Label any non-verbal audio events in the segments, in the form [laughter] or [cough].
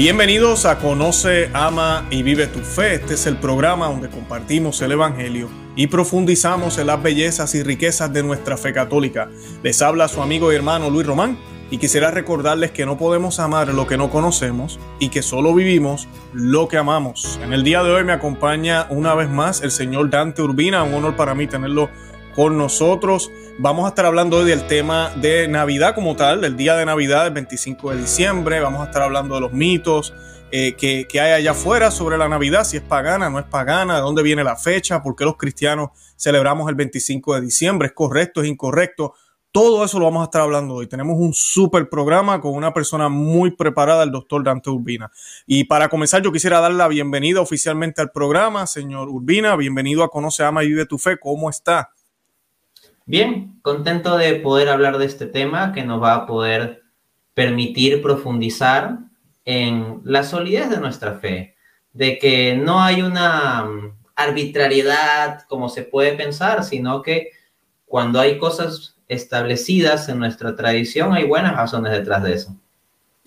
Bienvenidos a Conoce, Ama y Vive tu Fe. Este es el programa donde compartimos el Evangelio y profundizamos en las bellezas y riquezas de nuestra fe católica. Les habla su amigo y hermano Luis Román y quisiera recordarles que no podemos amar lo que no conocemos y que solo vivimos lo que amamos. En el día de hoy me acompaña una vez más el señor Dante Urbina, un honor para mí tenerlo con nosotros. Vamos a estar hablando hoy del tema de Navidad como tal, del día de Navidad, el 25 de diciembre. Vamos a estar hablando de los mitos eh, que, hay allá afuera sobre la Navidad, si es pagana, no es pagana, de dónde viene la fecha, por qué los cristianos celebramos el 25 de diciembre, es correcto, es incorrecto. Todo eso lo vamos a estar hablando hoy. Tenemos un súper programa con una persona muy preparada, el doctor Dante Urbina. Y para comenzar, yo quisiera dar la bienvenida oficialmente al programa, señor Urbina. Bienvenido a Conoce, Ama y Vive tu Fe. ¿Cómo está? Bien, contento de poder hablar de este tema que nos va a poder permitir profundizar en la solidez de nuestra fe, de que no hay una mm, arbitrariedad como se puede pensar, sino que cuando hay cosas establecidas en nuestra tradición hay buenas razones detrás de eso.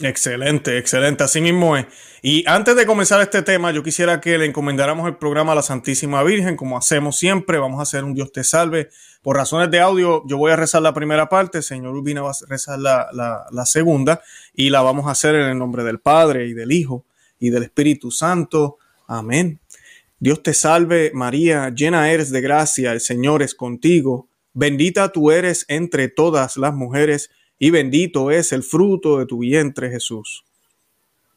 Excelente, excelente, así mismo es. Y antes de comenzar este tema, yo quisiera que le encomendáramos el programa a la Santísima Virgen, como hacemos siempre, vamos a hacer un Dios te salve. Por razones de audio, yo voy a rezar la primera parte, señor Urbina va a rezar la, la segunda, y la vamos a hacer en el nombre del Padre y del Hijo y del Espíritu Santo. Amén. Dios te salve, María, llena eres de gracia, el Señor es contigo, bendita tú eres entre todas las mujeres, y bendito es el fruto de tu vientre, Jesús.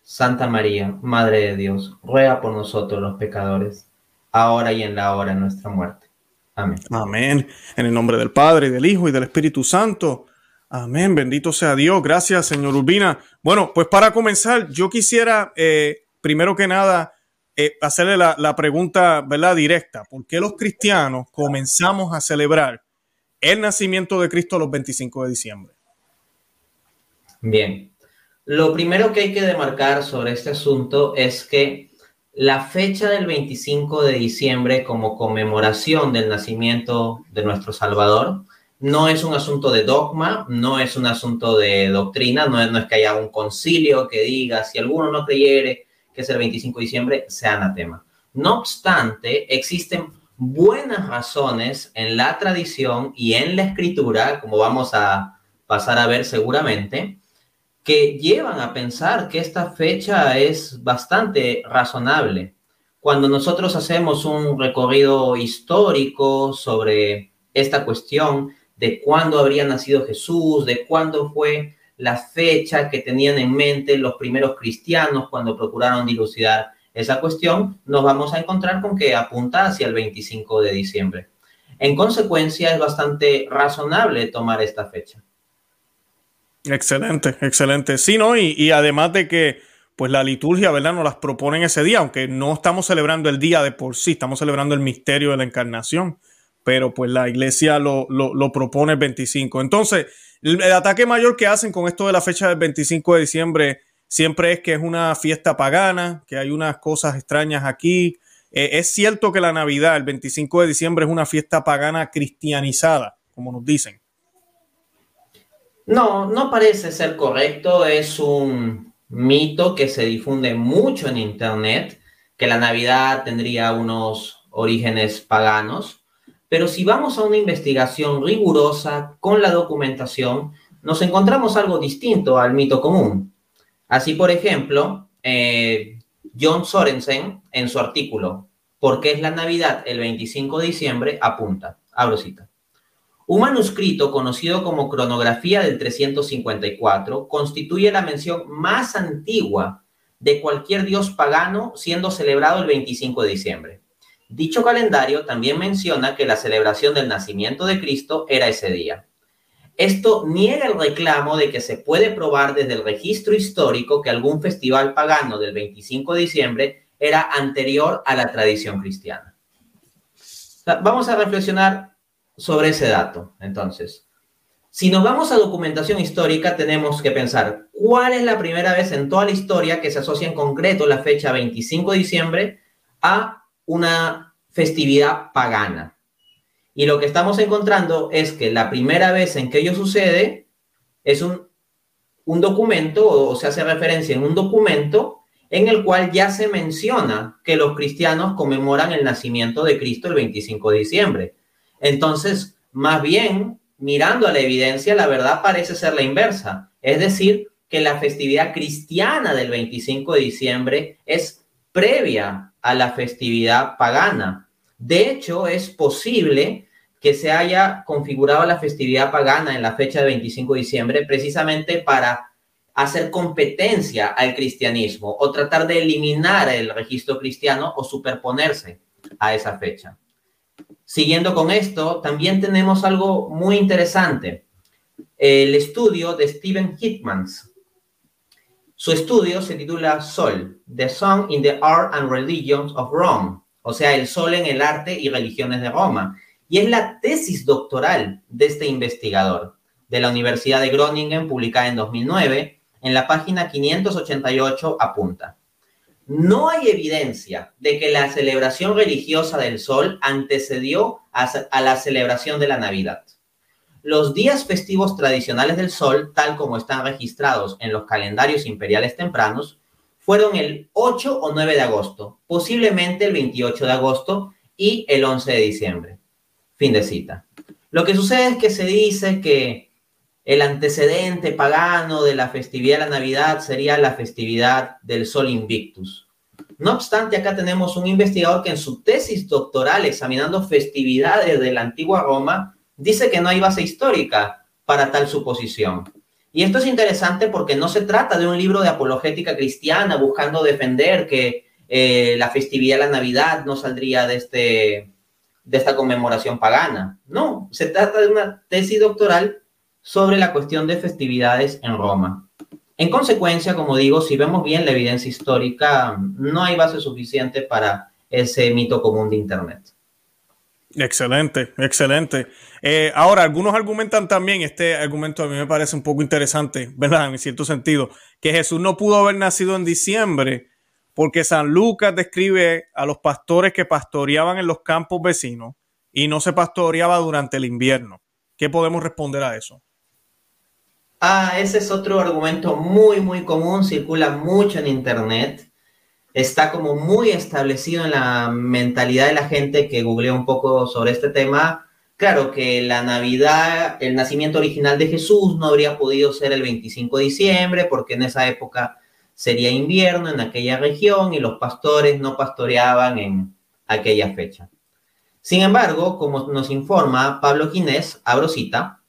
Santa María, Madre de Dios, ruega por nosotros los pecadores, ahora y en la hora de nuestra muerte. Amén. Amén. En el nombre del Padre, y del Hijo, y del Espíritu Santo. Amén. Bendito sea Dios. Gracias, señor Urbina. Bueno, pues para comenzar, yo quisiera, eh, primero que nada, eh, hacerle la, la, pregunta, ¿verdad? Directa. ¿Por qué los cristianos comenzamos a celebrar el nacimiento de Cristo los 25 de diciembre? Bien, lo primero que hay que demarcar sobre este asunto es que la fecha del 25 de diciembre como conmemoración del nacimiento de nuestro Salvador no es un asunto de dogma, no es un asunto de doctrina, no es, que haya un concilio que diga si alguno no creyere que es el 25 de diciembre, sea anatema. No obstante, existen buenas razones en la tradición y en la escritura, como vamos a pasar a ver seguramente, que llevan a pensar que esta fecha es bastante razonable. Cuando nosotros hacemos un recorrido histórico sobre esta cuestión de cuándo habría nacido Jesús, de cuándo fue la fecha que tenían en mente los primeros cristianos cuando procuraron dilucidar esa cuestión, nos vamos a encontrar con que apunta hacia el 25 de diciembre. En consecuencia, es bastante razonable tomar esta fecha. Excelente, excelente. Sí, ¿no? Y, y, además de que, pues la liturgia, ¿verdad? Nos las propone en ese día, aunque no estamos celebrando el día de por sí, estamos celebrando el misterio de la encarnación, pero pues la iglesia lo, lo, lo propone el 25. Entonces, el, el, ataque mayor que hacen con esto de la fecha del 25 de diciembre siempre es que es una fiesta pagana, que hay unas cosas extrañas aquí. Eh, es cierto que la Navidad, el 25 de diciembre, es una fiesta pagana cristianizada, como nos dicen. No, no parece ser correcto. Es un mito que se difunde mucho en Internet, que la Navidad tendría unos orígenes paganos. Pero si vamos a una investigación rigurosa con la documentación, nos encontramos algo distinto al mito común. Así, por ejemplo, eh, John Sorensen, en su artículo ¿Por qué es la Navidad el 25 de diciembre? apunta, abro cita. Un manuscrito conocido como Cronografía del 354 constituye la mención más antigua de cualquier dios pagano siendo celebrado el 25 de diciembre. Dicho calendario también menciona que la celebración del nacimiento de Cristo era ese día. Esto niega el reclamo de que se puede probar desde el registro histórico que algún festival pagano del 25 de diciembre era anterior a la tradición cristiana. Vamos a reflexionar sobre ese dato. Entonces, si nos vamos a documentación histórica, tenemos que pensar cuál es la primera vez en toda la historia que se asocia en concreto la fecha 25 de diciembre a una festividad pagana. Y lo que estamos encontrando es que la primera vez en que ello sucede es un, un documento o se hace referencia en un documento en el cual ya se menciona que los cristianos conmemoran el nacimiento de Cristo el 25 de diciembre. Entonces, más bien, mirando a la evidencia, la verdad parece ser la inversa. Es decir, que la festividad cristiana del 25 de diciembre es previa a la festividad pagana. De hecho, es posible que se haya configurado la festividad pagana en la fecha de 25 de diciembre precisamente para hacer competencia al cristianismo o tratar de eliminar el registro cristiano o superponerse a esa fecha. Siguiendo con esto, también tenemos algo muy interesante. El estudio de Stephen Hitmans. Su estudio se titula Sol, The Song in the Art and Religions of Rome, o sea, el sol en el arte y religiones de Roma. Y es la tesis doctoral de este investigador de la Universidad de Groningen, publicada en 2009, en la página 588 apunta. No hay evidencia de que la celebración religiosa del sol antecedió a, la celebración de la Navidad. Los días festivos tradicionales del sol, tal como están registrados en los calendarios imperiales tempranos, fueron el 8 o 9 de agosto, posiblemente el 28 de agosto y el 11 de diciembre. Fin de cita. Lo que sucede es que se dice que el antecedente pagano de la festividad de la Navidad sería la festividad del Sol Invictus. No obstante, acá tenemos un investigador que en su tesis doctoral examinando festividades de la antigua Roma dice que no hay base histórica para tal suposición. Y esto es interesante porque no se trata de un libro de apologética cristiana buscando defender que eh, la festividad de la Navidad no saldría de, este, de esta conmemoración pagana. No, se trata de una tesis doctoral sobre la cuestión de festividades en Roma. En consecuencia, como digo, si vemos bien la evidencia histórica, no hay base suficiente para ese mito común de Internet. Excelente, excelente. Eh, ahora, algunos argumentan también, este argumento a mí me parece un poco interesante, ¿verdad? En cierto sentido, que Jesús no pudo haber nacido en diciembre porque San Lucas describe a los pastores que pastoreaban en los campos vecinos y no se pastoreaba durante el invierno. ¿Qué podemos responder a eso? Ah, ese es otro argumento muy, muy común, circula mucho en Internet. Está como muy establecido en la mentalidad de la gente que googleó un poco sobre este tema. Claro que la Navidad, el nacimiento original de Jesús no habría podido ser el 25 de diciembre porque en esa época sería invierno en aquella región y los pastores no pastoreaban en aquella fecha. Sin embargo, como nos informa Pablo Ginés, abro cita,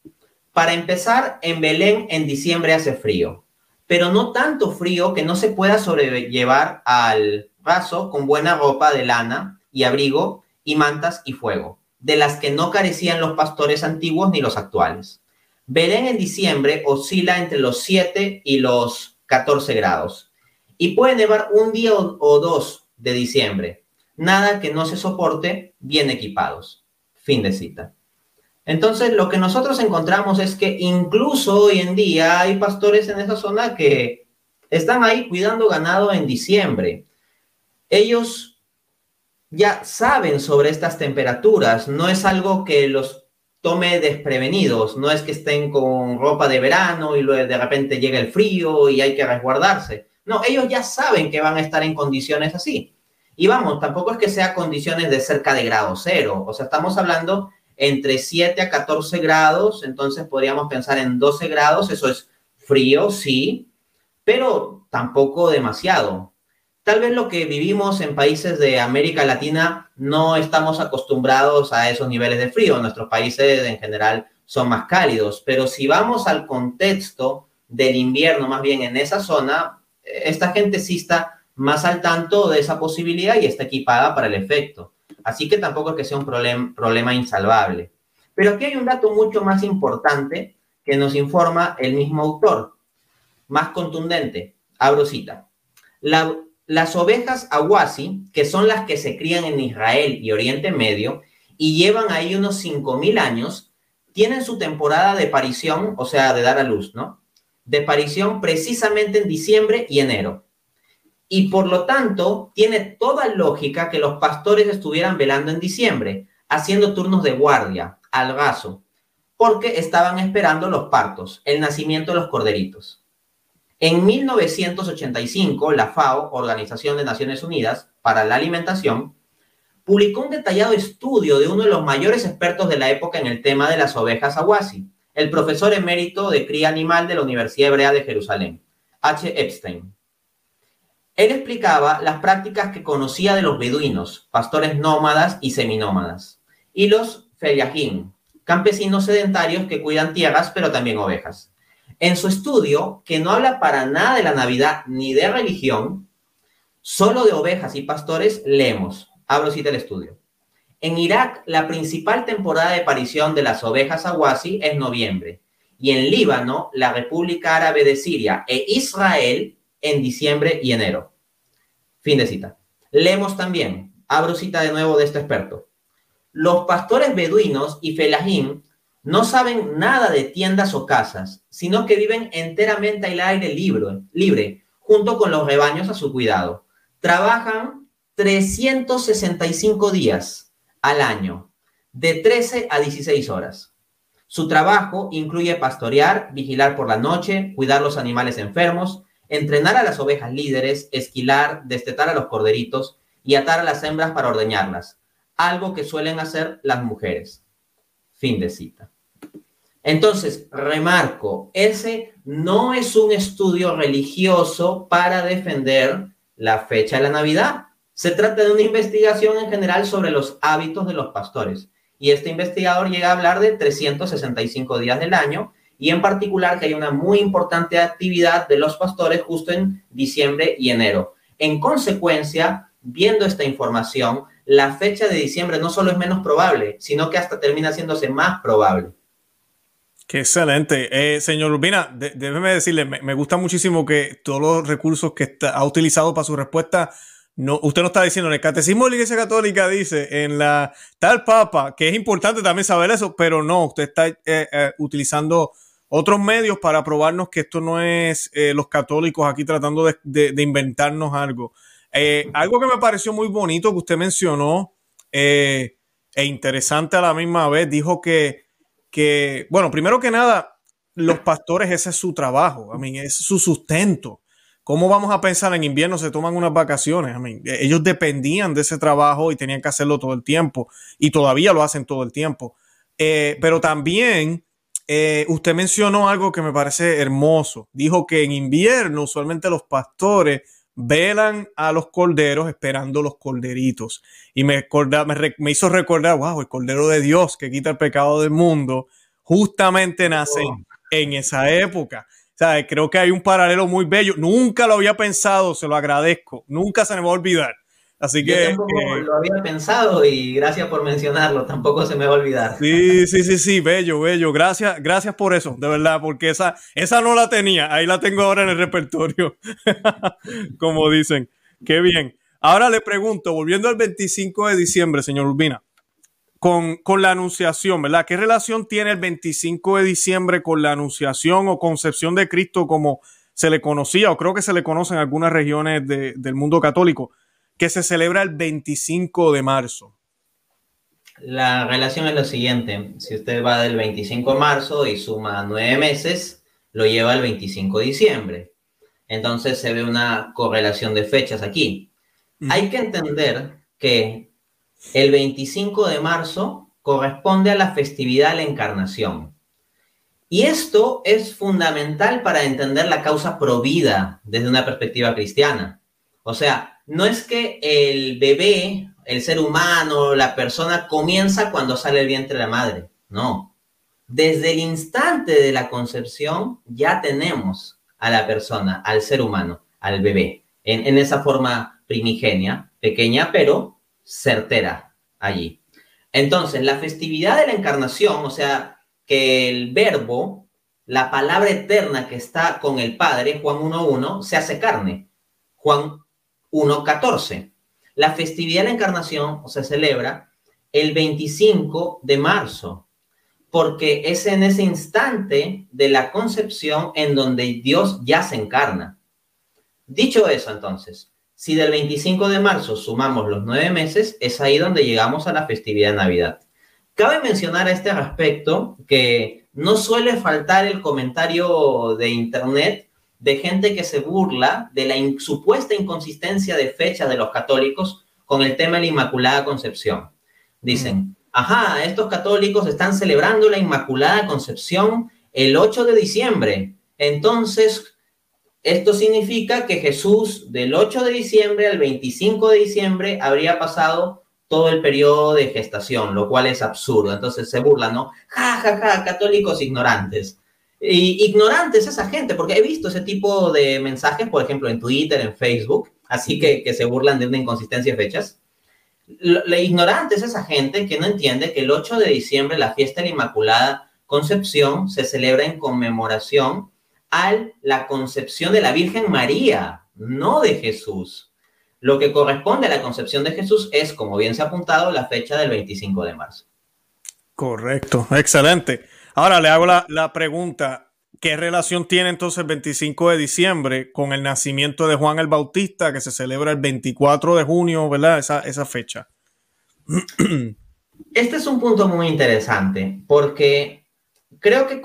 para empezar, en Belén en diciembre hace frío, pero no tanto frío que no se pueda sobrellevar al paso con buena ropa de lana y abrigo y mantas y fuego, de las que no carecían los pastores antiguos ni los actuales. Belén en diciembre oscila entre los 7 y los 14 grados y puede nevar un día o dos de diciembre. Nada que no se soporte bien equipados. Fin de cita. Entonces, lo que nosotros encontramos es que incluso hoy en día hay pastores en esa zona que están ahí cuidando ganado en diciembre. Ellos ya saben sobre estas temperaturas, no es algo que los tome desprevenidos, no es que estén con ropa de verano y luego de repente llega el frío y hay que resguardarse. No, ellos ya saben que van a estar en condiciones así. Y vamos, tampoco es que sea condiciones de cerca de grado cero, o sea, estamos hablando entre 7 a 14 grados, entonces podríamos pensar en 12 grados, eso es frío, sí, pero tampoco demasiado. Tal vez lo que vivimos en países de América Latina no estamos acostumbrados a esos niveles de frío, nuestros países en general son más cálidos, pero si vamos al contexto del invierno, más bien en esa zona, esta gente sí está más al tanto de esa posibilidad y está equipada para el efecto. Así que tampoco es que sea un problema insalvable. Pero aquí hay un dato mucho más importante que nos informa el mismo autor, más contundente. Abro cita. las ovejas awasi, que son las que se crían en Israel y Oriente Medio y llevan ahí unos 5.000 años, tienen su temporada de parición, o sea, de dar a luz, ¿no? De parición precisamente en diciembre y enero. Y por lo tanto, tiene toda lógica que los pastores estuvieran velando en diciembre, haciendo turnos de guardia, al gaso, porque estaban esperando los partos, el nacimiento de los corderitos. En 1985, la FAO, Organización de Naciones Unidas para la Alimentación, publicó un detallado estudio de uno de los mayores expertos de la época en el tema de las ovejas awasi, el profesor emérito de cría animal de la Universidad Hebrea de Jerusalén, H. Epstein. Él explicaba las prácticas que conocía de los beduinos, pastores nómadas y seminómadas, y los feliahim, campesinos sedentarios que cuidan tierras pero también ovejas. En su estudio, que no habla para nada de la Navidad ni de religión, solo de ovejas y pastores, leemos, abro cita el estudio. En Irak, la principal temporada de aparición de las ovejas awasi es noviembre, y en Líbano, la República Árabe de Siria e Israel en diciembre y enero. Fin de cita. Leemos también, abro cita de nuevo de este experto. Los pastores beduinos y felahim no saben nada de tiendas o casas, sino que viven enteramente al aire libre, libre, junto con los rebaños a su cuidado. Trabajan 365 días al año, de 13 a 16 horas. Su trabajo incluye pastorear, vigilar por la noche, cuidar los animales enfermos, entrenar a las ovejas líderes, esquilar, destetar a los corderitos y atar a las hembras para ordeñarlas, algo que suelen hacer las mujeres. Fin de cita. Entonces, remarco, ese no es un estudio religioso para defender la fecha de la Navidad. Se trata de una investigación en general sobre los hábitos de los pastores. Y este investigador llega a hablar de 365 días del año y en particular que hay una muy importante actividad de los pastores justo en diciembre y enero. En consecuencia, viendo esta información, la fecha de diciembre no solo es menos probable, sino que hasta termina haciéndose más probable. Qué excelente. Eh, señor Urbina, déjeme decirle, me, gusta muchísimo que todos los recursos que ha utilizado para su respuesta, no, usted no está diciendo, en el Catecismo de la Iglesia Católica dice, en la tal Papa, que es importante también saber eso, pero no, usted está eh, eh, utilizando otros medios para probarnos que esto no es los católicos aquí tratando de, inventarnos algo. algo que me pareció muy bonito que usted mencionó e interesante a la misma vez, dijo que que, bueno, primero que nada, los pastores, ese es su trabajo, a mí, es su sustento. ¿Cómo vamos a pensar en invierno? Se toman unas vacaciones. I mean, ellos dependían de ese trabajo y tenían que hacerlo todo el tiempo. Y todavía lo hacen todo el tiempo. Eh, pero también eh, usted mencionó algo que me parece hermoso. Dijo que en invierno usualmente los pastores velan a los corderos esperando los corderitos. Y me, me, hizo recordar, wow, el cordero de Dios que quita el pecado del mundo, justamente nace en esa época. O sea, creo que hay un paralelo muy bello. Nunca lo había pensado, se lo agradezco. Nunca se me va a olvidar. Así que. Yo eh, lo había pensado y gracias por mencionarlo, tampoco se me va a olvidar. Sí, sí, sí, sí, bello, bello. Gracias, gracias por eso, de verdad, porque esa, esa no la tenía. Ahí la tengo ahora en el repertorio. [laughs] Como dicen. Qué bien. Ahora le pregunto, volviendo al 25 de diciembre, señor Urbina, con, con la anunciación, ¿verdad? ¿Qué relación tiene el 25 de diciembre con la anunciación o concepción de Cristo como se le conocía, o creo que se le conoce en algunas regiones del mundo católico? Que se celebra el 25 de marzo. La relación es lo siguiente, si usted va del 25 de marzo y suma nueve meses, lo lleva al 25 de diciembre. Entonces se ve una correlación de fechas aquí. Hay que entender que el 25 de marzo corresponde a la festividad de la encarnación. Y esto es fundamental para entender la causa provida desde una perspectiva cristiana. O sea, no es que el bebé, el ser humano, la persona comienza cuando sale el vientre de la madre. No. Desde el instante de la concepción ya tenemos a la persona, al ser humano, al bebé, en, esa forma primigenia, pequeña, pero certera allí. Entonces, la festividad de la encarnación, o sea, que el verbo, la palabra eterna que está con el Padre, Juan 1.1, se hace carne. Juan 1.14. La festividad de la encarnación se celebra el 25 de marzo, porque es en ese instante de la concepción en donde Dios ya se encarna. Dicho eso, entonces, si del 25 de marzo sumamos los nueve meses, es ahí donde llegamos a la festividad de Navidad. Cabe mencionar a este respecto que no suele faltar el comentario de Internet de gente que se burla de la supuesta inconsistencia de fecha de los católicos con el tema de la Inmaculada Concepción. Dicen, mm. ajá, estos católicos están celebrando la Inmaculada Concepción el 8 de diciembre. Entonces, esto significa que Jesús del 8 de diciembre al 25 de diciembre habría pasado todo el periodo de gestación, lo cual es absurdo. Entonces se burlan, ¿no? Ja, ja, ja, católicos ignorantes. Y ignorantes esa gente, porque he visto ese tipo de mensajes, por ejemplo, en Twitter, en Facebook, así que, que se burlan de una inconsistencia de fechas. La ignorante es esa gente que no entiende que el 8 de diciembre, la fiesta de la Inmaculada Concepción, se celebra en conmemoración a la concepción de la Virgen María, no de Jesús. Lo que corresponde a la concepción de Jesús es, como bien se ha apuntado, la fecha del 25 de marzo. Correcto, excelente. Ahora le hago la, pregunta, ¿qué relación tiene entonces el 25 de diciembre con el nacimiento de Juan el Bautista que se celebra el 24 de junio, ¿verdad? Esa, esa fecha. [clears throat] Este es un punto muy interesante porque creo que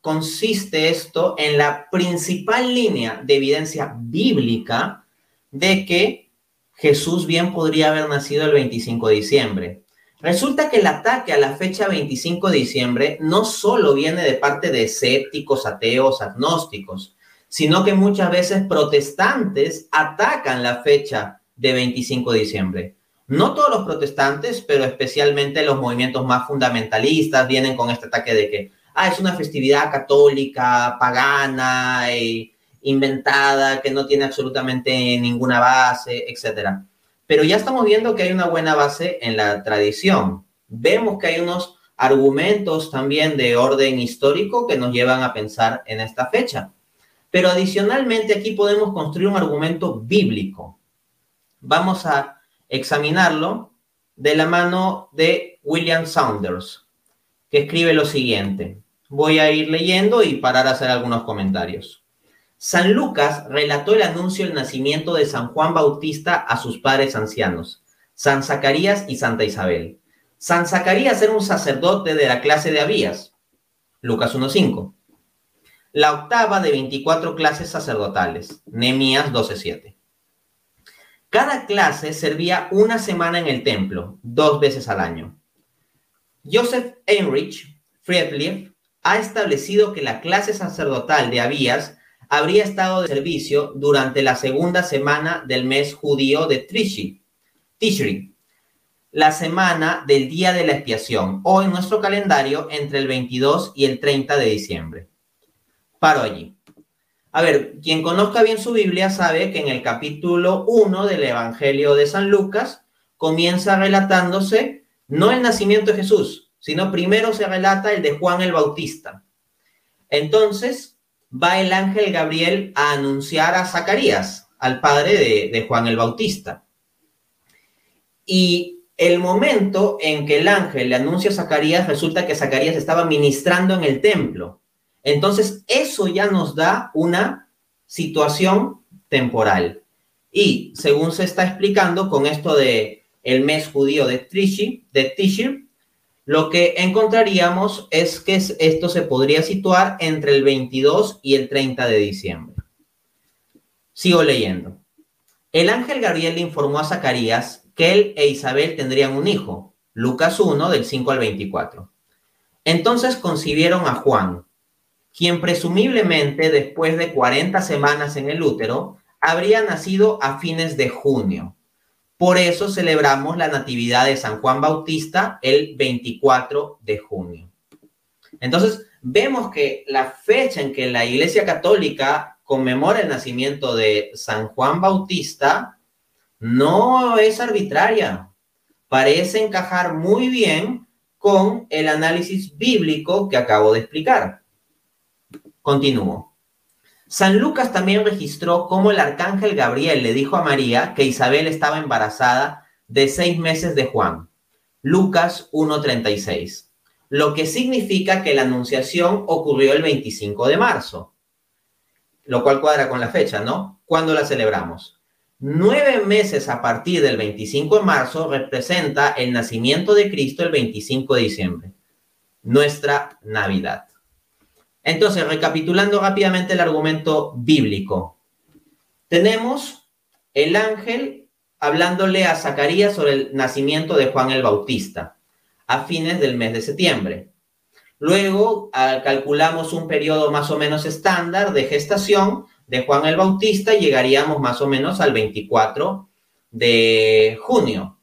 consiste esto en la principal línea de evidencia bíblica de que Jesús bien podría haber nacido el 25 de diciembre. Resulta que el ataque a la fecha 25 de diciembre no solo viene de parte de escépticos, ateos, agnósticos, sino que muchas veces protestantes atacan la fecha de 25 de diciembre. No todos los protestantes, pero especialmente los movimientos más fundamentalistas vienen con este ataque de que, ah, es una festividad católica, pagana, y inventada, que no tiene absolutamente ninguna base, etc. Pero ya estamos viendo que hay una buena base en la tradición. Vemos que hay unos argumentos también de orden histórico que nos llevan a pensar en esta fecha. Pero adicionalmente aquí podemos construir un argumento bíblico. Vamos a examinarlo de la mano de William Saunders, que escribe lo siguiente. Voy a ir leyendo y parar a hacer algunos comentarios. San Lucas relató el anuncio del nacimiento de San Juan Bautista a sus padres ancianos, San Zacarías y Santa Isabel. San Zacarías era un sacerdote de la clase de Abías, Lucas 1.5. La octava de 24 clases sacerdotales, Nemías 12.7. Cada clase servía una semana en el templo, dos veces al año. Joseph Heinrich Friedrich ha establecido que la clase sacerdotal de Abías habría estado de servicio durante la segunda semana del mes judío de Tishri, Tishri, la semana del día de la expiación, o en nuestro calendario entre el 22 y el 30 de diciembre. Paro allí. A ver, quien conozca bien su Biblia sabe que en el capítulo 1 del Evangelio de San Lucas comienza relatándose no el nacimiento de Jesús, sino primero se relata el de Juan el Bautista. Entonces, va el ángel Gabriel a anunciar a Zacarías, al padre de, Juan el Bautista. Y el momento en que el ángel le anuncia a Zacarías, resulta que Zacarías estaba ministrando en el templo. Entonces, eso ya nos da una situación temporal. Y según se está explicando con esto de el mes judío de Tishri, de Tishir, lo que encontraríamos es que esto se podría situar entre el 22 y el 30 de diciembre. Sigo leyendo. El ángel Gabriel le informó a Zacarías que él e Isabel tendrían un hijo, Lucas 1 del 5 al 24. Entonces concibieron a Juan, quien presumiblemente después de 40 semanas en el útero habría nacido a fines de junio por eso celebramos la Natividad de San Juan Bautista el 24 de junio. Entonces, vemos que la fecha en que la Iglesia Católica conmemora el nacimiento de San Juan Bautista no es arbitraria. Parece encajar muy bien con el análisis bíblico que acabo de explicar. Continúo. San Lucas también registró cómo el arcángel Gabriel le dijo a María que Isabel estaba embarazada de seis meses de Juan. Lucas 1.36. Lo que significa que la anunciación ocurrió el 25 de marzo. Lo cual cuadra con la fecha, ¿no? ¿Cuándo la celebramos? Nueve meses a partir del 25 de marzo representa el nacimiento de Cristo el 25 de diciembre, nuestra Navidad. Entonces, recapitulando rápidamente el argumento bíblico, tenemos el ángel hablándole a Zacarías sobre el nacimiento de Juan el Bautista a fines del mes de septiembre. Luego calculamos un periodo más o menos estándar de gestación de Juan el Bautista y llegaríamos más o menos al 24 de junio.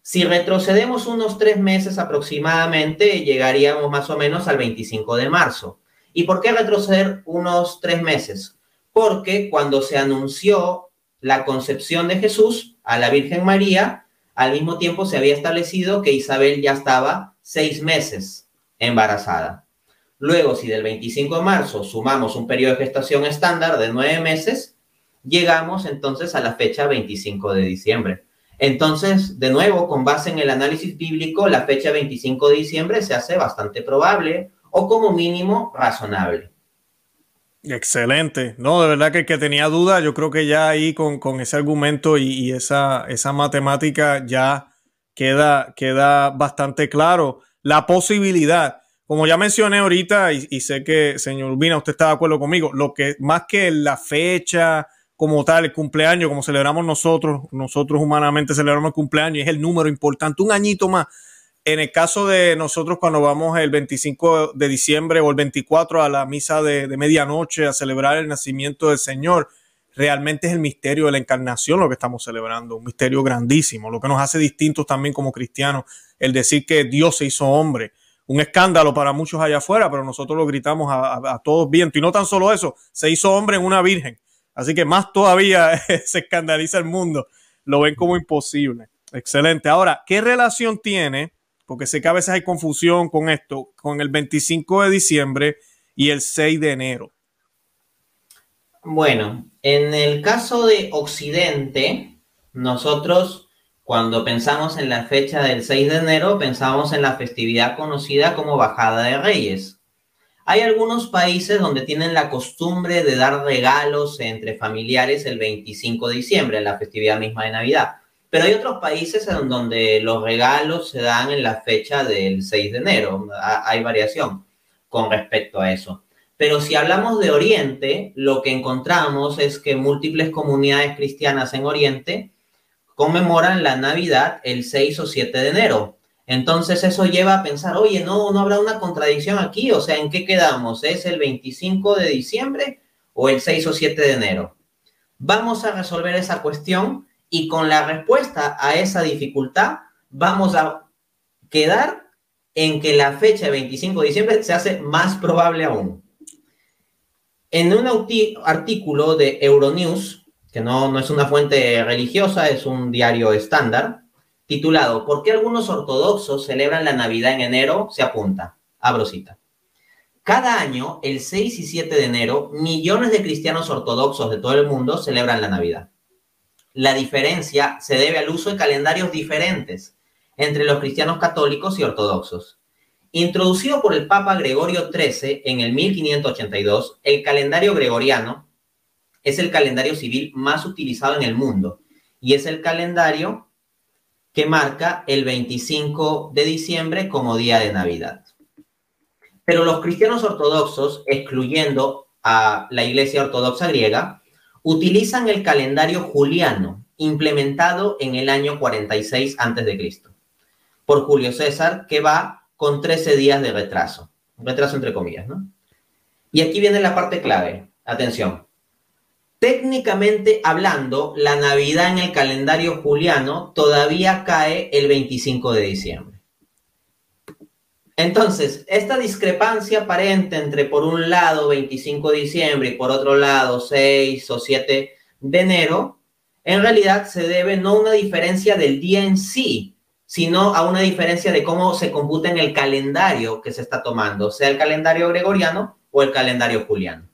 Si retrocedemos unos tres meses aproximadamente, llegaríamos más o menos al 25 de marzo. ¿Y por qué retroceder unos tres meses? Porque cuando se anunció la concepción de Jesús a la Virgen María, al mismo tiempo se había establecido que Isabel ya estaba seis meses embarazada. Luego, si del 25 de marzo sumamos un periodo de gestación estándar de nueve meses, llegamos entonces a la fecha 25 de diciembre. Entonces, de nuevo, con base en el análisis bíblico, la fecha 25 de diciembre se hace bastante probable o como mínimo razonable. Excelente. No, de verdad que el que tenía duda, yo creo que ya ahí con, ese argumento y, esa, esa, matemática ya queda, queda bastante claro la posibilidad. Como ya mencioné ahorita, y, sé que, señor Urbina, usted está de acuerdo conmigo, lo que más que la fecha como tal, el cumpleaños, como celebramos nosotros, nosotros humanamente celebramos el cumpleaños, es el número importante, un añito más en el caso de nosotros cuando vamos el 25 de diciembre o el 24 a la misa de, medianoche a celebrar el nacimiento del Señor, realmente es el misterio de la encarnación lo que estamos celebrando, un misterio grandísimo, lo que nos hace distintos también como cristianos, el decir que Dios se hizo hombre. Un escándalo para muchos allá afuera, pero nosotros lo gritamos a, a todos viento. Y no tan solo eso, se hizo hombre en una virgen. Así que más todavía [laughs] se escandaliza el mundo. Lo ven como imposible. Excelente. Ahora, ¿qué relación tiene porque sé que a veces hay confusión con esto, con el 25 de diciembre y el 6 de enero. Bueno, en el caso de Occidente, nosotros cuando pensamos en la fecha del 6 de enero, pensamos en la festividad conocida como Bajada de Reyes. Hay algunos países donde tienen la costumbre de dar regalos entre familiares el 25 de diciembre, en la festividad misma de Navidad. Pero hay otros países en donde los regalos se dan en la fecha del 6 de enero. Hay variación con respecto a eso. Pero si hablamos de Oriente, lo que encontramos es que múltiples comunidades cristianas en Oriente conmemoran la Navidad el 6 o 7 de enero. Entonces eso lleva a pensar, oye, no, no habrá una contradicción aquí, o sea, ¿en qué quedamos? ¿Es el 25 de diciembre o el 6 o 7 de enero? Vamos a resolver esa cuestión y con la respuesta a esa dificultad vamos a quedar en que la fecha de 25 de diciembre se hace más probable aún. En un artículo de Euronews, que no, no es una fuente religiosa, es un diario estándar, titulado ¿Por qué algunos ortodoxos celebran la Navidad en enero? se apunta. Abro cita. Cada año, el 6 y 7 de enero, millones de cristianos ortodoxos de todo el mundo celebran la Navidad. La diferencia se debe al uso de calendarios diferentes entre los cristianos católicos y ortodoxos. Introducido por el Papa Gregorio XIII en el 1582, el calendario gregoriano es el calendario civil más utilizado en el mundo y es el calendario que marca el 25 de diciembre como día de Navidad. Pero los cristianos ortodoxos, excluyendo a la Iglesia Ortodoxa griega, utilizan el calendario juliano, implementado en el año 46 a.C., por Julio César, que va con 13 días de retraso. Retraso entre comillas, ¿no? Y aquí viene la parte clave. Atención. Técnicamente hablando, la Navidad en el calendario juliano todavía cae el 25 de diciembre. Entonces, esta discrepancia aparente entre, por un lado, 25 de diciembre y por otro lado, 6 o 7 de enero, en realidad se debe no a una diferencia del día en sí, sino a una diferencia de cómo se computa en el calendario que se está tomando, sea el calendario gregoriano o el calendario juliano.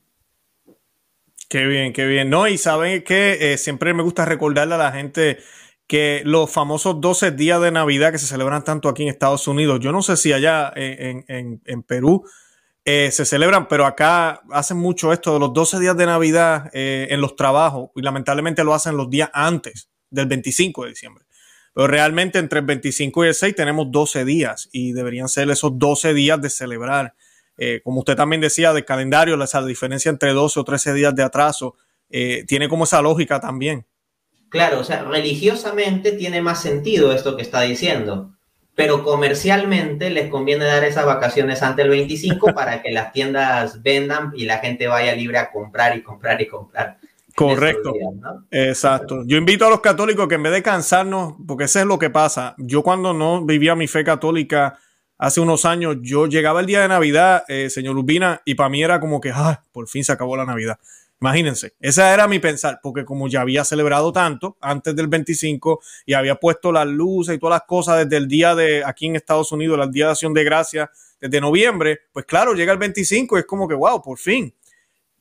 Qué bien, qué bien. No, y saben que eh, siempre me gusta recordarle a la gente que los famosos 12 días de Navidad que se celebran tanto aquí en Estados Unidos, yo no sé si allá en, Perú eh, se celebran, pero acá hacen mucho esto de los 12 días de Navidad eh, en los trabajos y lamentablemente lo hacen los días antes del 25 de diciembre. Pero realmente entre el 25 y el 6 tenemos 12 días y deberían ser esos 12 días de celebrar eh, como usted también decía, del calendario, esa diferencia entre 12 o 13 días de atraso, tiene como esa lógica también. Claro, o sea, religiosamente tiene más sentido esto que está diciendo, pero comercialmente les conviene dar esas vacaciones antes del 25 [laughs] para que las tiendas vendan y la gente vaya libre a comprar y comprar y comprar. Correcto. Exacto. Yo invito a los católicos que en vez de cansarnos, porque eso es lo que pasa, yo cuando no vivía mi fe católica hace unos años, yo llegaba el día de Navidad, eh, señor Lupina, y para mí era como que, ah, por fin se acabó la Navidad. Imagínense, esa era mi pensar, porque como ya había celebrado tanto antes del 25 y había puesto las luces y todas las cosas desde el día de aquí en Estados Unidos, el día de acción de gracia, desde noviembre, pues claro, llega el 25 y es como que, wow, por fin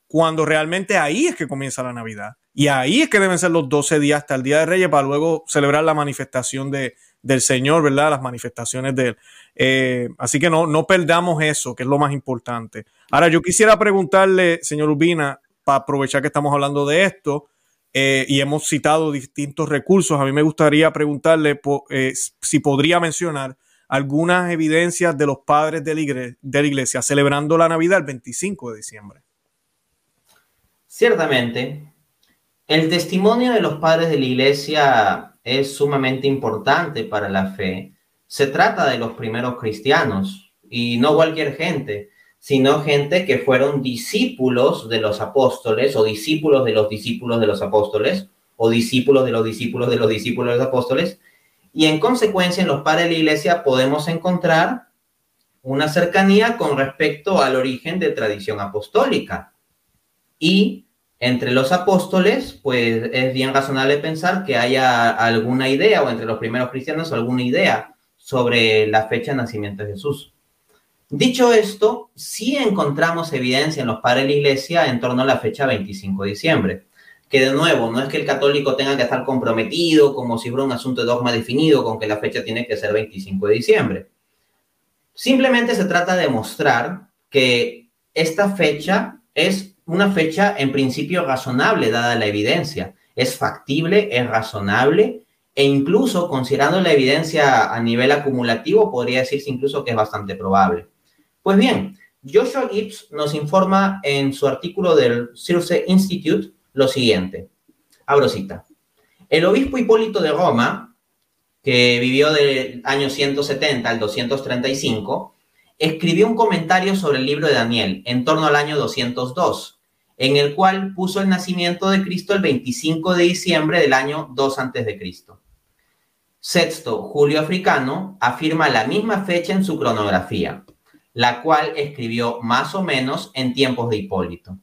cuando realmente ahí es que comienza la Navidad. Y ahí es que deben ser los 12 días hasta el Día de Reyes para luego celebrar la manifestación de, del Señor, ¿verdad? Las manifestaciones de Él. Eh, así que no, no perdamos eso, que es lo más importante. Ahora, yo quisiera preguntarle, señor Urbina, para aprovechar que estamos hablando de esto eh, y hemos citado distintos recursos, a mí me gustaría preguntarle eh, si podría mencionar algunas evidencias de los padres de la, de la iglesia celebrando la Navidad el 25 de diciembre. Ciertamente, el testimonio de los padres de la iglesia es sumamente importante para la fe. Se trata de los primeros cristianos y no cualquier gente, sino gente que fueron discípulos de los apóstoles o discípulos de los discípulos de los apóstoles o discípulos de los discípulos de los discípulos de los apóstoles. Y en consecuencia, en los padres de la iglesia podemos encontrar una cercanía con respecto al origen de tradición apostólica. Y entre los apóstoles, pues es bien razonable pensar que haya alguna idea, o entre los primeros cristianos, alguna idea sobre la fecha de nacimiento de Jesús. Dicho esto, sí encontramos evidencia en los padres de la iglesia en torno a la fecha 25 de diciembre, que de nuevo, no es que el católico tenga que estar comprometido como si fuera un asunto de dogma definido con que la fecha tiene que ser 25 de diciembre. Simplemente se trata de mostrar que esta fecha es una fecha en principio razonable dada la evidencia. Es factible, es razonable e incluso considerando la evidencia a nivel acumulativo podría decirse incluso que es bastante probable. Pues bien, Joshua Gibbs nos informa en su artículo del Circe Institute lo siguiente. Abro cita. El obispo Hipólito de Roma, que vivió del año 170 al 235, escribió un comentario sobre el libro de Daniel en torno al año 202 en el cual puso el nacimiento de Cristo el 25 de diciembre del año 2 antes de Cristo. Sexto, Julio Africano afirma la misma fecha en su cronografía, la cual escribió más o menos en tiempos de Hipólito.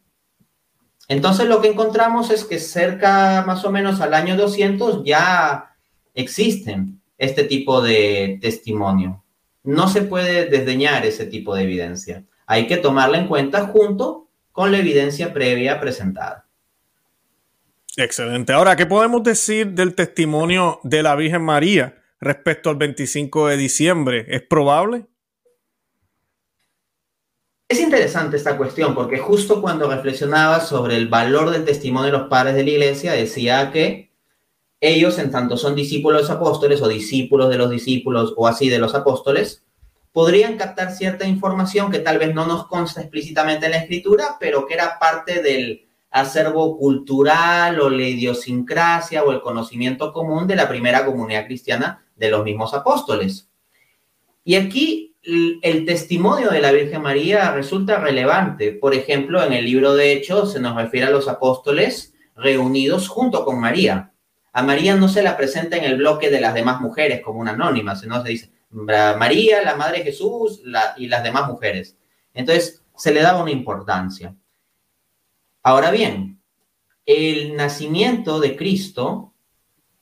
Entonces lo que encontramos es que cerca más o menos al año 200 ya existen este tipo de testimonio. No se puede desdeñar ese tipo de evidencia. Hay que tomarla en cuenta junto con la evidencia previa presentada. Excelente. Ahora, ¿qué podemos decir del testimonio de la Virgen María respecto al 25 de diciembre? ¿Es probable? Es interesante esta cuestión porque justo cuando reflexionaba sobre el valor del testimonio de los padres de la iglesia, decía que ellos, en tanto son discípulos apóstoles o discípulos de los discípulos o así de los apóstoles, podrían captar cierta información que tal vez no nos consta explícitamente en la escritura, pero que era parte del acervo cultural o la idiosincrasia o el conocimiento común de la primera comunidad cristiana de los mismos apóstoles. Y aquí el testimonio de la Virgen María resulta relevante. Por ejemplo, en el libro de Hechos se nos refiere a los apóstoles reunidos junto con María. A María no se la presenta en el bloque de las demás mujeres como una anónima, sino se dice, María, la Madre de Jesús y las demás mujeres. Entonces, se le daba una importancia. Ahora bien, el nacimiento de Cristo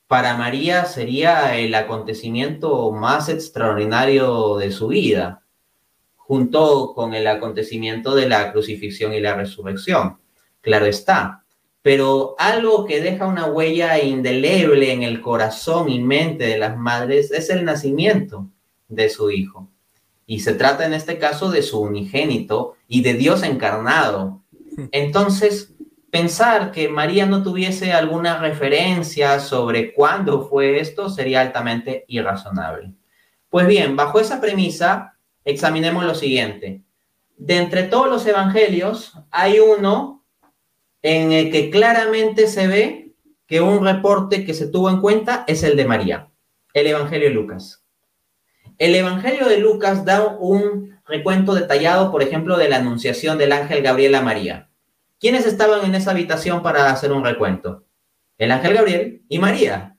para María sería el acontecimiento más extraordinario de su vida, junto con el acontecimiento de la crucifixión y la resurrección. Claro está, pero algo que deja una huella indeleble en el corazón y mente de las madres es el nacimiento de su Hijo. Y se trata en este caso de su unigénito y de Dios encarnado. [laughs] Entonces, pensar que María no tuviese alguna referencia sobre cuándo fue esto sería altamente irrazonable. Pues bien, bajo esa premisa, examinemos lo siguiente. de entre todos los evangelios, hay uno en el que claramente se ve que un reporte que se tuvo en cuenta es el de María, el Evangelio de Lucas. El Evangelio de Lucas da un recuento detallado, por ejemplo, de la anunciación del ángel Gabriel a María. ¿Quiénes estaban en esa habitación para hacer un recuento? El ángel Gabriel y María.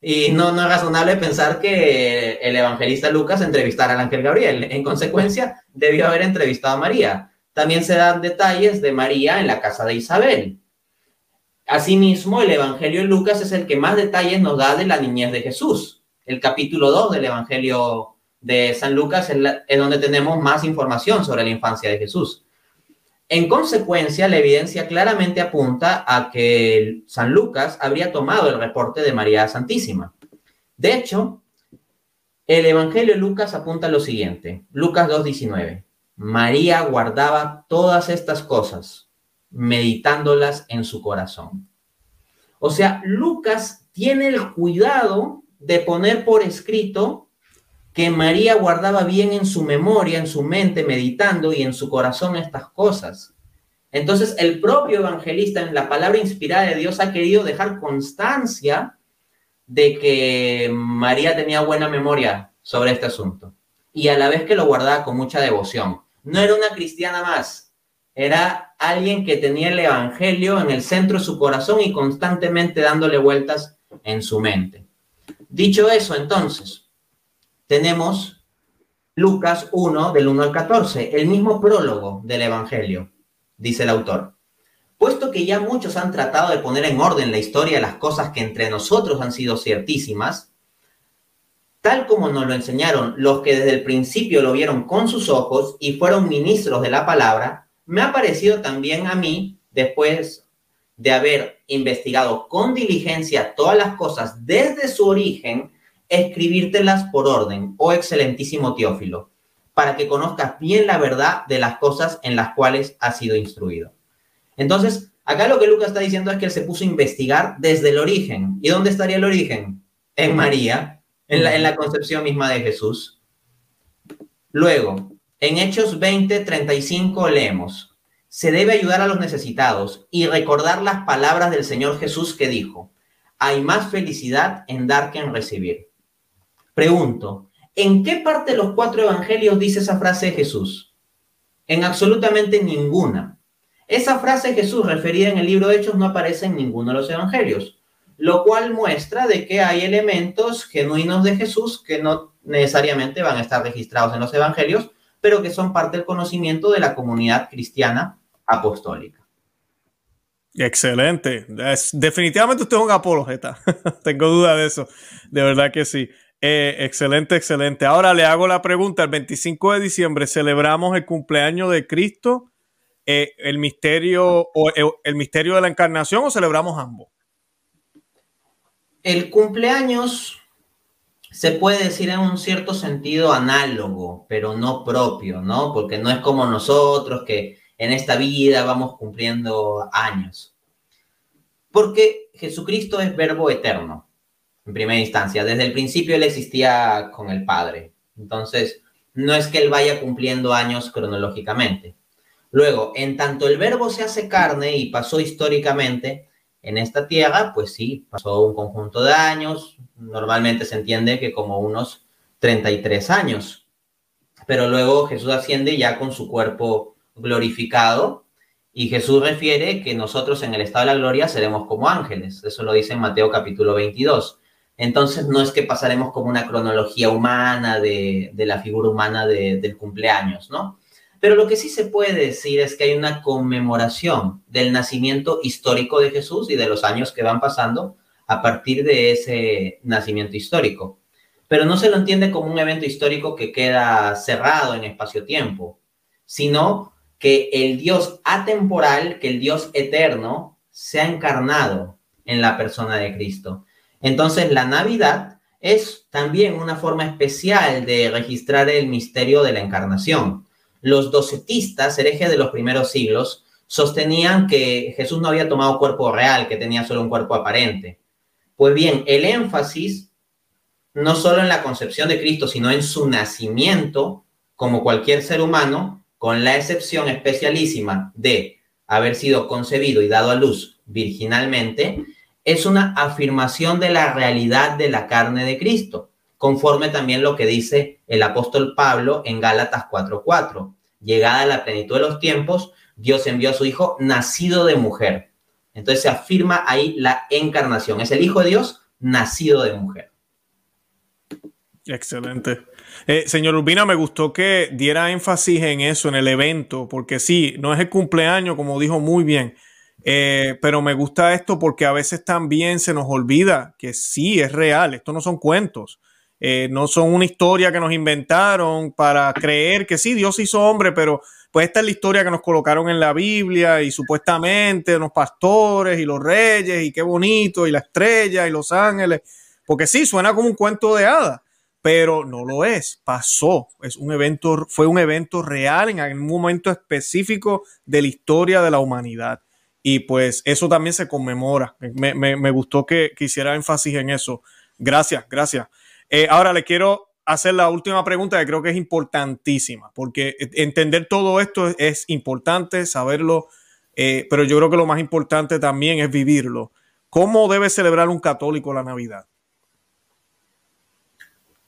Y no, no es razonable pensar que el evangelista Lucas entrevistara al ángel Gabriel. En consecuencia, debió haber entrevistado a María. También se dan detalles de María en la casa de Isabel. Asimismo, el Evangelio de Lucas es el que más detalles nos da de la niñez de Jesús. El capítulo 2 del Evangelio de San Lucas es, donde tenemos más información sobre la infancia de Jesús. En consecuencia, la evidencia claramente apunta a que San Lucas habría tomado el reporte de María Santísima. De hecho, el Evangelio de Lucas apunta lo siguiente, Lucas 2.19. María guardaba todas estas cosas meditándolas en su corazón. O sea, Lucas tiene el cuidado de poner por escrito que María guardaba bien en su memoria, en su mente, meditando y en su corazón estas cosas. Entonces, el propio evangelista en la palabra inspirada de Dios ha querido dejar constancia de que María tenía buena memoria sobre este asunto y a la vez que lo guardaba con mucha devoción. No era una cristiana más, era alguien que tenía el Evangelio en el centro de su corazón y constantemente dándole vueltas en su mente. Dicho eso, entonces, tenemos Lucas 1 del 1 al 14, el mismo prólogo del Evangelio, dice el autor. Puesto que ya muchos han tratado de poner en orden la historia de las cosas que entre nosotros han sido ciertísimas, tal como nos lo enseñaron los que desde el principio lo vieron con sus ojos y fueron ministros de la palabra, me ha parecido también a mí, después de haber investigado con diligencia todas las cosas desde su origen, escribírtelas por orden, oh excelentísimo Teófilo, para que conozcas bien la verdad de las cosas en las cuales has sido instruido. Entonces, acá lo que Lucas está diciendo es que él se puso a investigar desde el origen. ¿Y dónde estaría el origen? En María, en la, en la concepción misma de Jesús. Luego, en Hechos 20, 35 leemos, se debe ayudar a los necesitados y recordar las palabras del Señor Jesús que dijo, hay más felicidad en dar que en recibir. Pregunto, ¿en qué parte de los cuatro evangelios dice esa frase de Jesús? En absolutamente ninguna. Esa frase de Jesús referida en el libro de Hechos no aparece en ninguno de los evangelios, lo cual muestra de que hay elementos genuinos de Jesús que no necesariamente van a estar registrados en los evangelios, pero que son parte del conocimiento de la comunidad cristiana apostólica. Excelente. definitivamente usted es un apologeta. [laughs] Tengo duda de eso. De verdad que sí. Eh, excelente, excelente. Ahora le hago la pregunta. El 25 de diciembre celebramos el cumpleaños de Cristo, eh, el misterio o eh, el misterio de la encarnación o celebramos ambos. El cumpleaños se puede decir en un cierto sentido análogo, pero no propio, ¿no? Porque no es como nosotros que en esta vida vamos cumpliendo años. Porque Jesucristo es verbo eterno, en primera instancia. Desde el principio Él existía con el Padre. Entonces, no es que Él vaya cumpliendo años cronológicamente. Luego, en tanto el verbo se hace carne y pasó históricamente, en esta tierra, pues sí, pasó un conjunto de años, normalmente se entiende que como unos 33 años, pero luego Jesús asciende ya con su cuerpo glorificado y Jesús refiere que nosotros en el estado de la gloria seremos como ángeles, eso lo dice en Mateo capítulo 22. Entonces no es que pasaremos como una cronología humana de, la figura humana del cumpleaños, ¿no? Pero lo que sí se puede decir es que hay una conmemoración del nacimiento histórico de Jesús y de los años que van pasando a partir de ese nacimiento histórico. Pero no se lo entiende como un evento histórico que queda cerrado en espacio-tiempo, sino que el Dios atemporal, que el Dios eterno, se ha encarnado en la persona de Cristo. Entonces la Navidad es también una forma especial de registrar el misterio de la encarnación los docetistas, herejes de los primeros siglos, sostenían que Jesús no había tomado cuerpo real, que tenía solo un cuerpo aparente. Pues bien, el énfasis, no solo en la concepción de Cristo, sino en su nacimiento, como cualquier ser humano, con la excepción especialísima de haber sido concebido y dado a luz virginalmente, es una afirmación de la realidad de la carne de Cristo, conforme también lo que dice el apóstol Pablo en Gálatas 4:4. Llegada la plenitud de los tiempos, Dios envió a su Hijo nacido de mujer. Entonces se afirma ahí la encarnación. Es el Hijo de Dios nacido de mujer. Excelente. Eh, señor Urbina, me gustó que diera énfasis en eso, en el evento, porque sí, no es el cumpleaños, como dijo muy bien, eh, pero me gusta esto porque a veces también se nos olvida que sí, es real, esto no son cuentos, eh, no son una historia que nos inventaron para creer que sí, Dios hizo hombre, pero pues esta es la historia que nos colocaron en la Biblia y supuestamente los pastores y los reyes y qué bonito y la estrella y los ángeles, porque sí, suena como un cuento de hadas pero no lo es, pasó, es un evento, fue un evento real en algún momento específico de la historia de la humanidad. Y pues eso también se conmemora. Me, gustó que, quisiera énfasis en eso. Gracias, gracias. Eh, ahora le quiero hacer la última pregunta que creo que es importantísima, porque entender todo esto es, importante, saberlo, eh, pero yo creo que lo más importante también es vivirlo. ¿Cómo debe celebrar un católico la Navidad?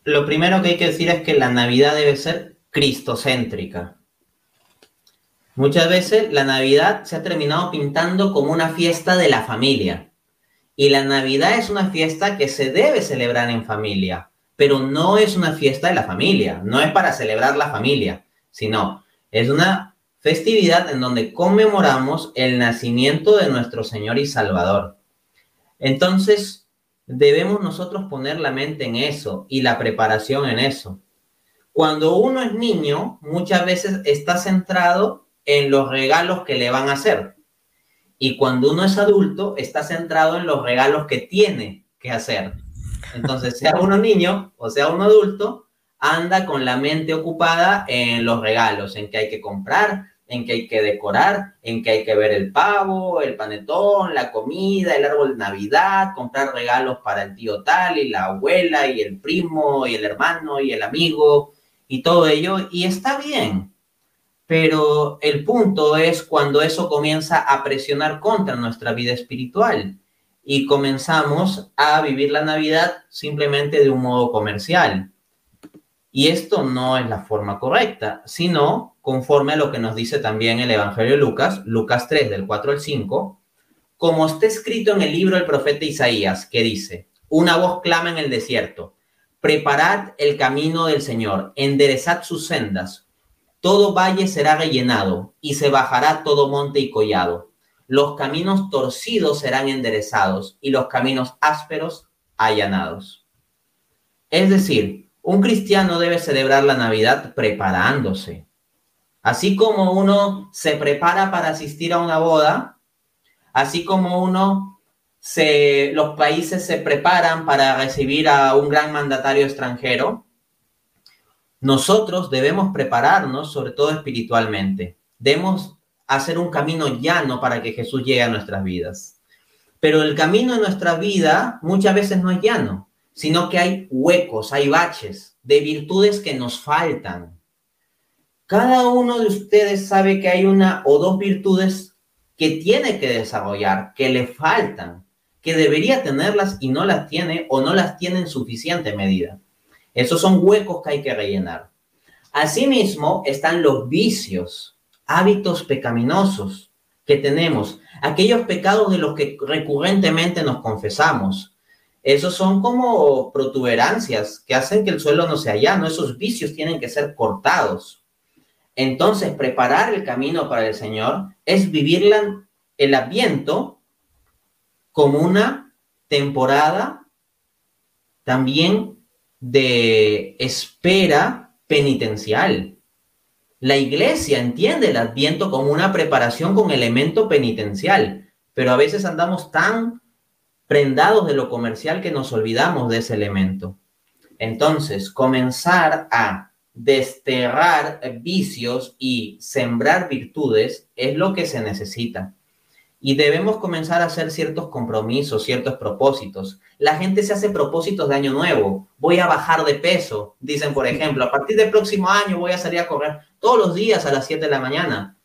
lo primero que hay que decir es que la Navidad debe ser cristocéntrica. Muchas veces la Navidad se ha terminado pintando como una fiesta de la familia. Y la Navidad es una fiesta que se debe celebrar en familia, pero no es una fiesta de la familia, no es para celebrar la familia, sino es una festividad en donde conmemoramos el nacimiento de nuestro Señor y Salvador. Entonces, debemos nosotros poner la mente en eso y la preparación en eso. Cuando uno es niño, muchas veces está centrado en los regalos que le van a hacer. Y cuando uno es adulto, está centrado en los regalos que tiene que hacer. Entonces, sea uno niño o sea uno adulto, anda con la mente ocupada en los regalos, en que hay que comprar, en que hay que decorar, en que hay que ver el pavo, el panetón, la comida, el árbol de Navidad, comprar regalos para el tío tal y la abuela y el primo y el hermano y el amigo y todo ello. Y está bien, pero el punto es cuando eso comienza a presionar contra nuestra vida espiritual y comenzamos a vivir la Navidad simplemente de un modo comercial. Y esto no es la forma correcta, sino conforme a lo que nos dice también el Evangelio de Lucas, Lucas 3 del 4 al 5, como está escrito en el libro del profeta Isaías, que dice, una voz clama en el desierto, preparad el camino del Señor, enderezad sus sendas, todo valle será rellenado y se bajará todo monte y collado. Los caminos torcidos serán enderezados y los caminos ásperos allanados. Es decir, un cristiano debe celebrar la Navidad preparándose. Así como uno se prepara para asistir a una boda, así como uno se, los países se preparan para recibir a un gran mandatario extranjero, nosotros debemos prepararnos, sobre todo espiritualmente. Debemos hacer un camino llano para que Jesús llegue a nuestras vidas. Pero el camino en nuestra vida muchas veces no es llano sino que hay huecos, hay baches de virtudes que nos faltan. Cada uno de ustedes sabe que hay una o dos virtudes que tiene que desarrollar, que le faltan, que debería tenerlas y no las tiene o no las tiene en suficiente medida. Esos son huecos que hay que rellenar. Asimismo están los vicios, hábitos pecaminosos que tenemos, aquellos pecados de los que recurrentemente nos confesamos, esos son como protuberancias que hacen que el suelo no sea llano. Esos vicios tienen que ser cortados. Entonces, preparar el camino para el Señor es vivir el adviento como una temporada también de espera penitencial. La iglesia entiende el adviento como una preparación con elemento penitencial, pero a veces andamos tan prendados de lo comercial que nos olvidamos de ese elemento. Entonces, comenzar a desterrar vicios y sembrar virtudes es lo que se necesita. Y debemos comenzar a hacer ciertos compromisos, ciertos propósitos. La gente se hace propósitos de año nuevo. Voy a bajar de peso, dicen por ejemplo, a partir del próximo año voy a salir a correr todos los días a las 7 de la mañana.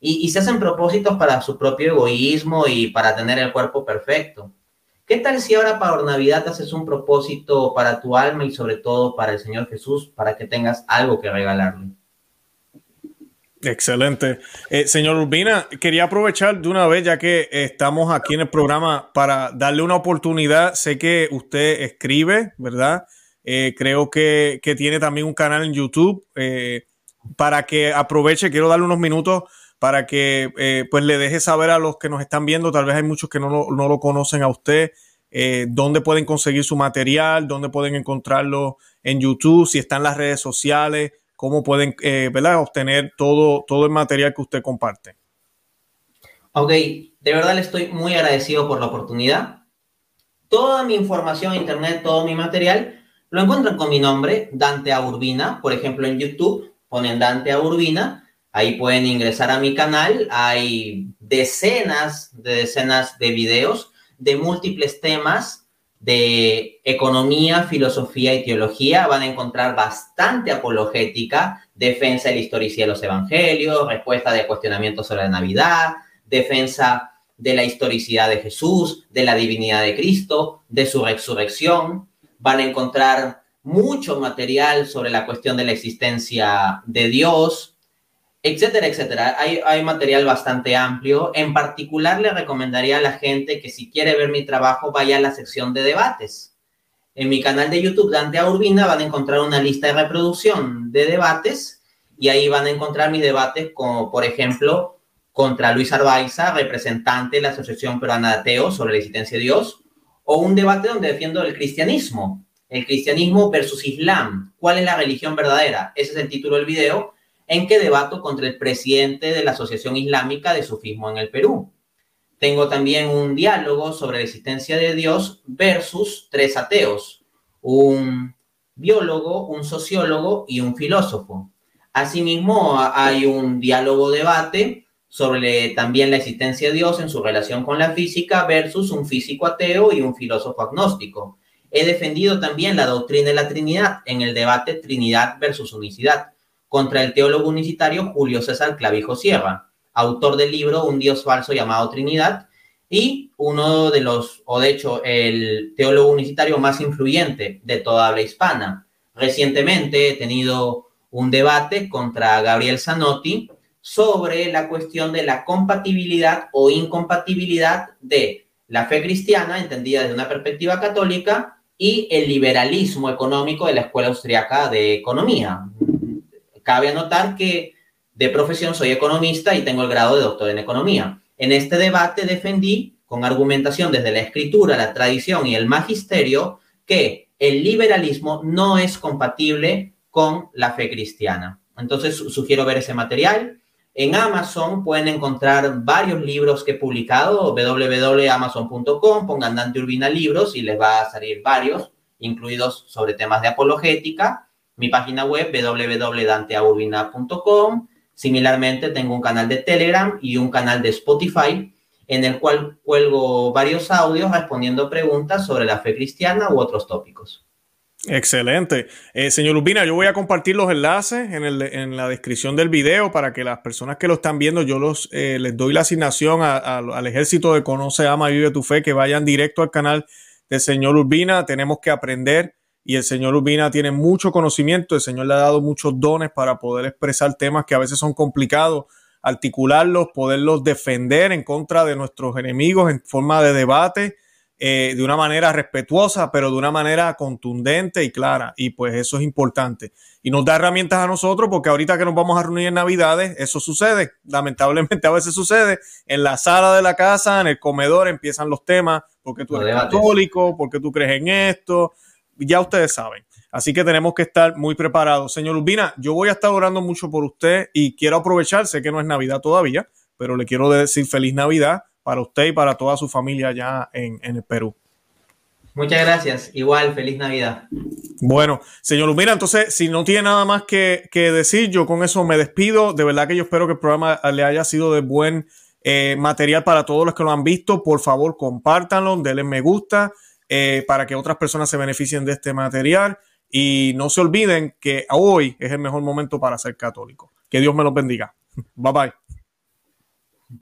Y, y se hacen propósitos para su propio egoísmo y para tener el cuerpo perfecto. ¿Qué tal si ahora para Navidad haces un propósito para tu alma y sobre todo para el Señor Jesús, para que tengas algo que regalarle? Excelente. Eh, señor Urbina, quería aprovechar de una vez, ya que estamos aquí en el programa, para darle una oportunidad. Sé que usted escribe, ¿verdad? Eh, creo que, tiene también un canal en YouTube. Eh, para que aproveche, quiero darle unos minutos para que pues le deje saber a los que nos están viendo, tal vez hay muchos que no, no lo conocen a usted, dónde pueden conseguir su material, dónde pueden encontrarlo en YouTube, si está en las redes sociales, cómo pueden eh, obtener todo, todo el material que usted comparte. Ok, de verdad le estoy muy agradecido por la oportunidad. Toda mi información en internet, todo mi material, lo encuentran con mi nombre, Dante Aurbina. Por ejemplo, en YouTube ponen Dante Aurbina. Ahí pueden ingresar a mi canal. Hay decenas de decenas de videos de múltiples temas de economía, filosofía y teología van a encontrar bastante apologética, defensa de la historicidad de los evangelios, respuesta de cuestionamientos sobre la Navidad, defensa de la historicidad de Jesús, de la divinidad de Cristo, de su resurrección. Van a encontrar mucho material sobre la cuestión de la existencia de Dios, etcétera, etcétera. Hay, hay, material bastante amplio. En particular, le recomendaría a la gente que si quiere ver mi trabajo, vaya a la sección de debates. En mi canal de YouTube, Dante Urbina, van a encontrar una lista de reproducción de debates y ahí van a encontrar mis debates como, por ejemplo, contra Luis Arbaiza, representante de la Asociación Peruana de Ateos sobre la existencia de Dios, o un debate donde defiendo el cristianismo, el cristianismo versus Islam, cuál es la religión verdadera. Ese es el título del video en que debato contra el presidente de la Asociación Islámica de Sufismo en el Perú. Tengo también un diálogo sobre la existencia de Dios versus tres ateos, un biólogo, un sociólogo y un filósofo. Asimismo, hay un diálogo debate sobre también la existencia de Dios en su relación con la física versus un físico ateo y un filósofo agnóstico. He defendido también la doctrina de la Trinidad en el debate Trinidad versus unicidad contra el teólogo unicitario Julio César Clavijo Sierra, autor del libro Un Dios falso llamado Trinidad, y uno de los, o de hecho, el teólogo unicitario más influyente de toda habla hispana. Recientemente he tenido un debate contra Gabriel Zanotti sobre la cuestión de la compatibilidad o incompatibilidad de la fe cristiana, entendida desde una perspectiva católica, y el liberalismo económico de la Escuela Austriaca de Economía, Cabe anotar que de profesión soy economista y tengo el grado de doctor en economía. En este debate defendí, con argumentación desde la escritura, la tradición y el magisterio, que el liberalismo no es compatible con la fe cristiana. Entonces, sugiero ver ese material. En Amazon pueden encontrar varios libros que he publicado, www.amazon.com, pongan Dante Urbina Libros y les va a salir varios, incluidos sobre temas de apologética mi página web www.danteaurbina.com. Similarmente, tengo un canal de Telegram y un canal de Spotify en el cual cuelgo varios audios respondiendo preguntas sobre la fe cristiana u otros tópicos. Excelente. Eh, señor Urbina, yo voy a compartir los enlaces en, la descripción del video para que las personas que lo están viendo, yo los, eh, les doy la asignación al ejército de Conoce, Ama Vive tu Fe, que vayan directo al canal del señor Urbina. Tenemos que aprender y el señor Urbina tiene mucho conocimiento, el señor le ha dado muchos dones para poder expresar temas que a veces son complicados, articularlos, poderlos defender en contra de nuestros enemigos en forma de debate, eh, de una manera respetuosa, pero de una manera contundente y clara. Y pues eso es importante. Y nos da herramientas a nosotros porque ahorita que nos vamos a reunir en Navidades, eso sucede. Lamentablemente a veces sucede. En la sala de la casa, en el comedor empiezan los temas, porque tú eres católico, porque tú crees en esto ya ustedes saben. Así que tenemos que estar muy preparados. Señor Urbina, yo voy a estar orando mucho por usted y quiero aprovechar, sé que no es Navidad todavía, pero le quiero decir feliz Navidad para usted y para toda su familia allá en, el Perú. Muchas gracias. Igual, feliz Navidad. Bueno, señor Urbina, entonces, si no tiene nada más que, decir, yo con eso me despido. De verdad que yo espero que el programa le haya sido de buen eh, material para todos los que lo han visto. Por favor, compártanlo, denle me gusta eh, para que otras personas se beneficien de este material. Y no se olviden que hoy es el mejor momento para ser católico. Que Dios me los bendiga. [laughs] Bye bye.